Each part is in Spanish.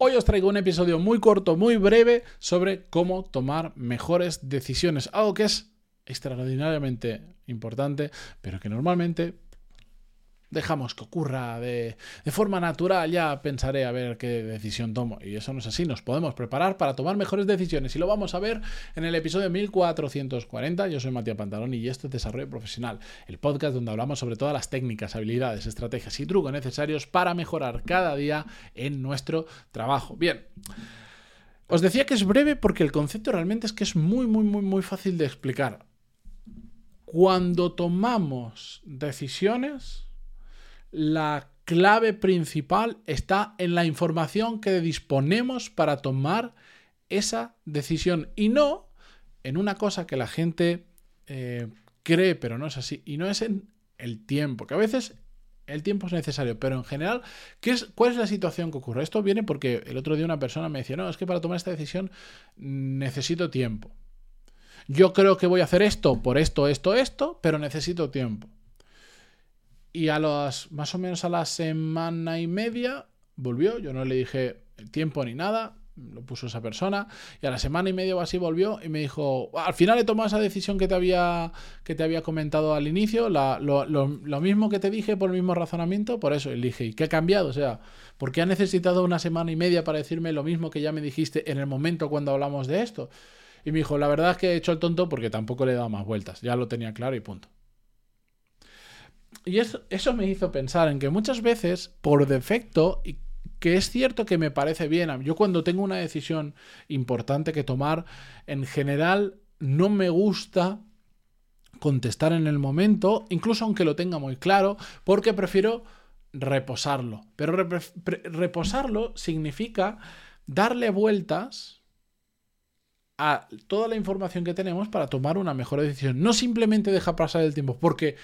Hoy os traigo un episodio muy corto, muy breve sobre cómo tomar mejores decisiones, algo que es extraordinariamente importante, pero que normalmente dejamos que ocurra de, forma natural, ya pensaré a ver qué decisión tomo. Y eso no es así, nos podemos preparar para tomar mejores decisiones. Y lo vamos a ver en el episodio 1440. Yo soy Matías Pantalón y esto es Desarrollo Profesional, el podcast donde hablamos sobre todas las técnicas, habilidades, estrategias y trucos necesarios para mejorar cada día en nuestro trabajo. Bien. Os decía que es breve porque el concepto realmente es que es muy, muy, muy, muy fácil de explicar. Cuando tomamos decisiones, la clave principal está en la información que disponemos para tomar esa decisión y no en una cosa que la gente eh, cree, pero no es así, y no es en el tiempo, que a veces el tiempo es necesario, pero en general, ¿qué es, ¿cuál es la situación que ocurre? Esto viene porque el otro día una persona me decía, no, es que para tomar esta decisión necesito tiempo. Yo creo que voy a hacer esto por esto, esto, esto, pero necesito tiempo. Y a las, más o menos a la semana y media, volvió. Yo no le dije tiempo ni nada, lo puso esa persona. Y a la semana y media o así volvió y me dijo, al final he tomado esa decisión que te había, que te había comentado al inicio, lo, mismo que te dije por el mismo razonamiento, por eso. Y dije, ¿y qué ha cambiado? O sea, ¿por qué ha necesitado una semana y media para decirme lo mismo que ya me dijiste en el momento cuando hablamos de esto? Y me dijo, la verdad es que he hecho el tonto porque tampoco le he dado más vueltas. Ya lo tenía claro y punto. Y eso, eso me hizo pensar en que muchas veces, por defecto, y que es cierto que me parece bien, yo cuando tengo una decisión importante que tomar, en general no me gusta contestar en el momento, incluso aunque lo tenga muy claro, porque prefiero reposarlo. Pero reposarlo significa darle vueltas a toda la información que tenemos para tomar una mejor decisión. No simplemente deja pasar el tiempo, porque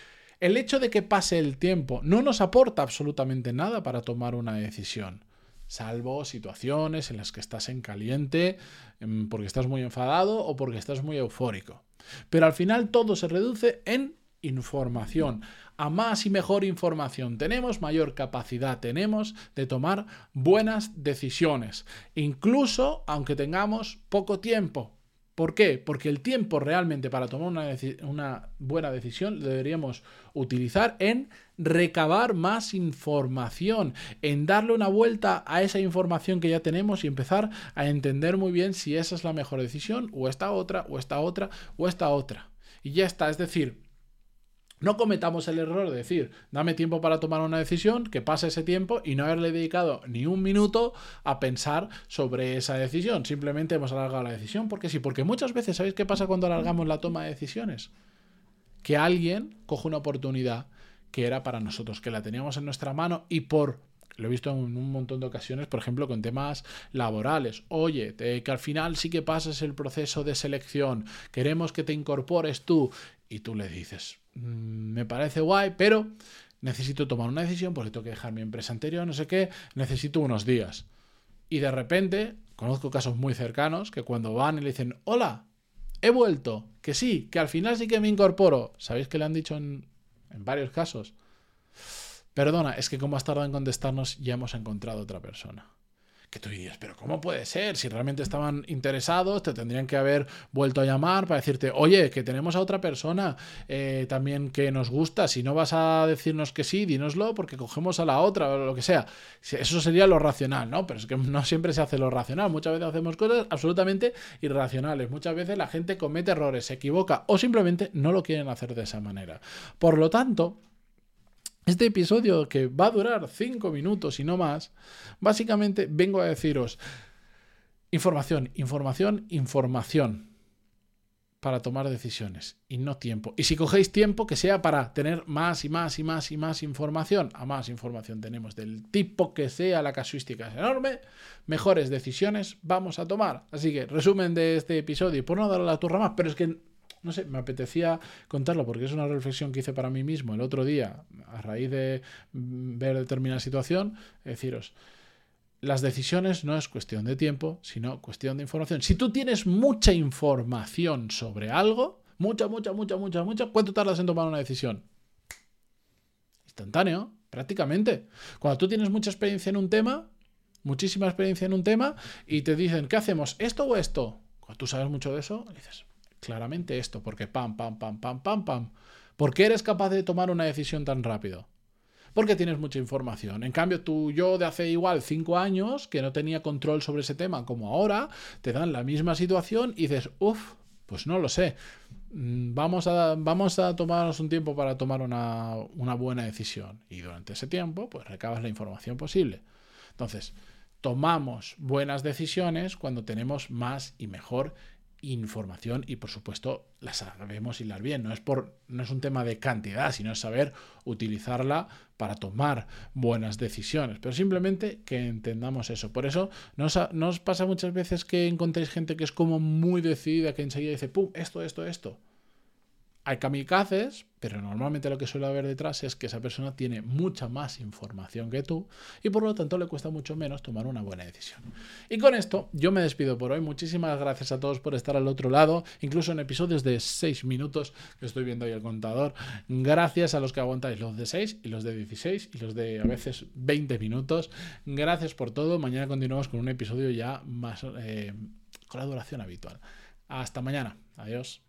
el hecho de que pase el tiempo no nos aporta absolutamente nada para tomar una decisión, salvo situaciones en las que estás en caliente em, porque estás muy enfadado o porque estás muy eufórico. Pero al final todo se reduce en información. A más y mejor información tenemos, mayor capacidad tenemos de tomar buenas decisiones, incluso aunque tengamos poco tiempo. ¿Por qué? Porque el tiempo realmente para tomar una, buena decisión lo deberíamos utilizar en recabar más información, en darle una vuelta a esa información que ya tenemos y empezar a entender muy bien si esa es la mejor decisión o esta otra, o esta otra, o esta otra. Y ya está, es decir, no cometamos el error de decir, dame tiempo para tomar una decisión, que pase ese tiempo y no haberle dedicado ni un minuto a pensar sobre esa decisión. Simplemente hemos alargado la decisión porque sí, porque muchas veces, ¿sabéis qué pasa cuando alargamos la toma de decisiones? Que alguien coge una oportunidad que era para nosotros, que la teníamos en nuestra mano y por lo he visto en un montón de ocasiones, por ejemplo, con temas laborales. Oye, que al final sí que pases el proceso de selección, queremos que te incorpores tú. Y tú le dices, me parece guay, pero necesito tomar una decisión porque tengo que dejar mi empresa anterior, no sé qué, necesito unos días. Y de repente, conozco casos muy cercanos que cuando van y le dicen, hola, he vuelto, que sí, que al final sí que me incorporo. ¿Sabéis que le han dicho en, en varios casos? Perdona, es que como has tardado en contestarnos, ya hemos encontrado otra persona que tú dirías, pero ¿cómo puede ser? Si realmente estaban interesados, te tendrían que haber vuelto a llamar para decirte, oye, que tenemos a otra persona eh, también que nos gusta, si no vas a decirnos que sí, dínoslo porque cogemos a la otra o lo que sea. Eso sería lo racional, ¿no? Pero es que no siempre se hace lo racional, muchas veces hacemos cosas absolutamente irracionales, muchas veces la gente comete errores, se equivoca o simplemente no lo quieren hacer de esa manera. Por lo tanto, este episodio, que va a durar 5 minutos y no más, básicamente vengo a deciros información, información, información para tomar decisiones y no tiempo. Y si cogéis tiempo, que sea para tener más y más y más y más información. A más información tenemos del tipo que sea, la casuística es enorme, mejores decisiones vamos a tomar. Así que resumen de este episodio, y por no darle la turra más, pero es que no sé, me apetecía contarlo porque es una reflexión que hice para mí mismo el otro día a raíz de mm, ver determinada situación, deciros, las decisiones no es cuestión de tiempo, sino cuestión de información. Si tú tienes mucha información sobre algo, mucha, mucha, mucha, mucha, mucha, ¿cuánto tardas en tomar una decisión? Instantáneo, prácticamente. Cuando tú tienes mucha experiencia en un tema, muchísima experiencia en un tema y te dicen, ¿qué hacemos? ¿Esto o esto? Cuando tú sabes mucho de eso, dices, claramente esto, porque pam, pam, pam, pam, pam, pam. ¿Por qué eres capaz de tomar una decisión tan rápido? Porque tienes mucha información. En cambio, tú, yo de hace igual cinco años, que no tenía control sobre ese tema como ahora, te dan la misma situación y dices, uff, pues no lo sé. Mm, vamos a, vamos a tomarnos un tiempo para tomar una, una buena decisión. Y durante ese tiempo, pues recabas la información posible. Entonces, tomamos buenas decisiones cuando tenemos más y mejor información y por supuesto la sabemos hilar bien. No es, por, no es un tema de cantidad, sino es saber utilizarla para tomar buenas decisiones. Pero simplemente que entendamos eso. Por eso nos, nos pasa muchas veces que encontréis gente que es como muy decidida, que enseguida dice, ¡pum! Esto, esto, esto. Hay kamikazes, pero normalmente lo que suele haber detrás es que esa persona tiene mucha más información que tú y por lo tanto le cuesta mucho menos tomar una buena decisión. Y con esto yo me despido por hoy. Muchísimas gracias a todos por estar al otro lado, incluso en episodios de 6 minutos que estoy viendo ahí el contador. Gracias a los que aguantáis los de 6 y los de 16 y los de a veces 20 minutos. Gracias por todo. Mañana continuamos con un episodio ya más eh, con la duración habitual. Hasta mañana. Adiós.